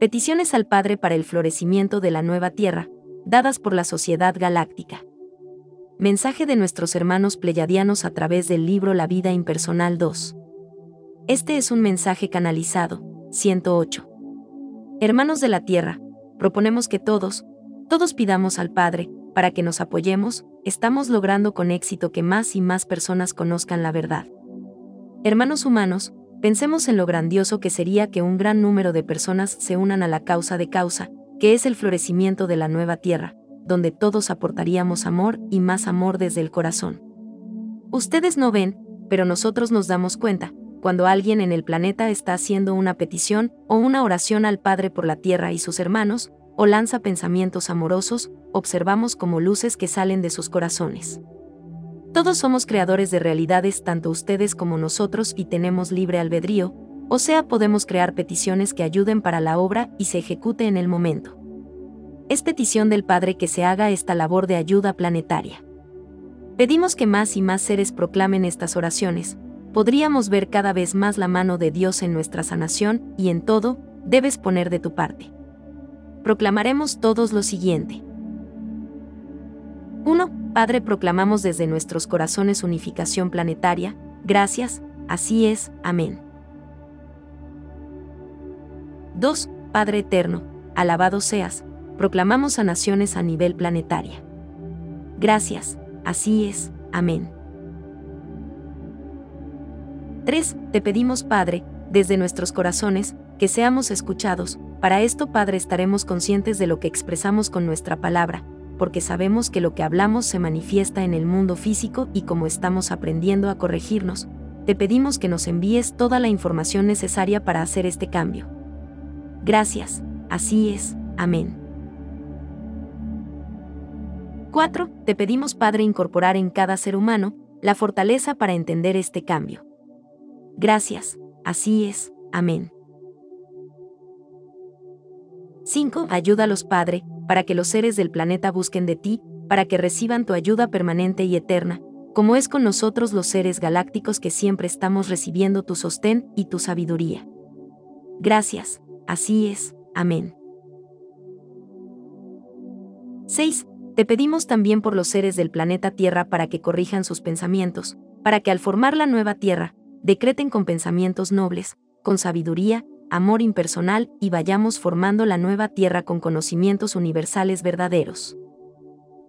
Peticiones al Padre para el florecimiento de la nueva Tierra, dadas por la Sociedad Galáctica. Mensaje de nuestros hermanos pleyadianos a través del libro La vida impersonal 2. Este es un mensaje canalizado, 108. Hermanos de la Tierra, proponemos que todos, todos pidamos al Padre, para que nos apoyemos, estamos logrando con éxito que más y más personas conozcan la verdad. Hermanos humanos, pensemos en lo grandioso que sería que un gran número de personas se unan a la causa de causa, que es el florecimiento de la nueva tierra, donde todos aportaríamos amor y más amor desde el corazón. Ustedes no ven, pero nosotros nos damos cuenta, cuando alguien en el planeta está haciendo una petición o una oración al Padre por la Tierra y sus hermanos, o lanza pensamientos amorosos, observamos como luces que salen de sus corazones. Todos somos creadores de realidades, tanto ustedes como nosotros, y tenemos libre albedrío, o sea, podemos crear peticiones que ayuden para la obra y se ejecute en el momento. Es petición del Padre que se haga esta labor de ayuda planetaria. Pedimos que más y más seres proclamen estas oraciones, podríamos ver cada vez más la mano de Dios en nuestra sanación y en todo, debes poner de tu parte proclamaremos todos lo siguiente. 1. Padre, proclamamos desde nuestros corazones unificación planetaria, gracias, así es, amén. 2. Padre Eterno, alabado seas, proclamamos a naciones a nivel planetaria. Gracias, así es, amén. 3. Te pedimos, Padre, desde nuestros corazones, que seamos escuchados, para esto, Padre, estaremos conscientes de lo que expresamos con nuestra palabra, porque sabemos que lo que hablamos se manifiesta en el mundo físico y como estamos aprendiendo a corregirnos, te pedimos que nos envíes toda la información necesaria para hacer este cambio. Gracias, así es, amén. 4. Te pedimos, Padre, incorporar en cada ser humano la fortaleza para entender este cambio. Gracias, así es, amén. 5. Ayúdalos, Padre, para que los seres del planeta busquen de ti, para que reciban tu ayuda permanente y eterna, como es con nosotros los seres galácticos que siempre estamos recibiendo tu sostén y tu sabiduría. Gracias, así es, amén. 6. Te pedimos también por los seres del planeta Tierra para que corrijan sus pensamientos, para que al formar la nueva Tierra, decreten con pensamientos nobles, con sabiduría, amor impersonal y vayamos formando la nueva tierra con conocimientos universales verdaderos.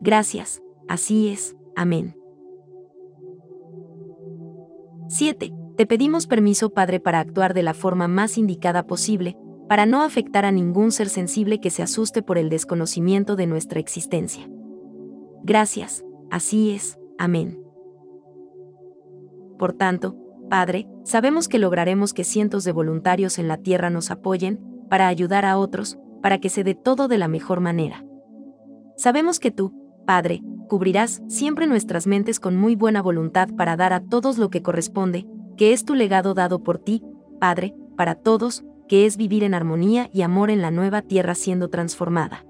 Gracias, así es, amén. 7. Te pedimos permiso, Padre, para actuar de la forma más indicada posible, para no afectar a ningún ser sensible que se asuste por el desconocimiento de nuestra existencia. Gracias, así es, amén. Por tanto, Padre, sabemos que lograremos que cientos de voluntarios en la tierra nos apoyen, para ayudar a otros, para que se dé todo de la mejor manera. Sabemos que tú, Padre, cubrirás siempre nuestras mentes con muy buena voluntad para dar a todos lo que corresponde, que es tu legado dado por ti, Padre, para todos, que es vivir en armonía y amor en la nueva tierra siendo transformada.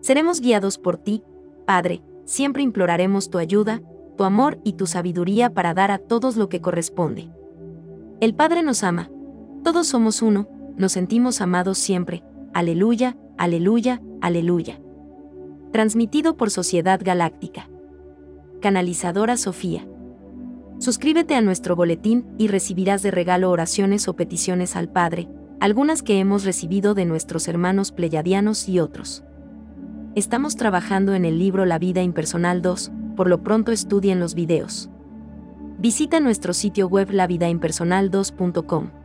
Seremos guiados por ti, Padre, siempre imploraremos tu ayuda, tu amor y tu sabiduría para dar a todos lo que corresponde. El Padre nos ama. Todos somos uno, nos sentimos amados siempre. Aleluya, aleluya, aleluya. Transmitido por Sociedad Galáctica. Canalizadora Sofía. Suscríbete a nuestro boletín y recibirás de regalo oraciones o peticiones al Padre, algunas que hemos recibido de nuestros hermanos pleyadianos y otros. Estamos trabajando en el libro La vida impersonal 2, por lo pronto estudien los videos. Visita nuestro sitio web lavidaimpersonal2.com.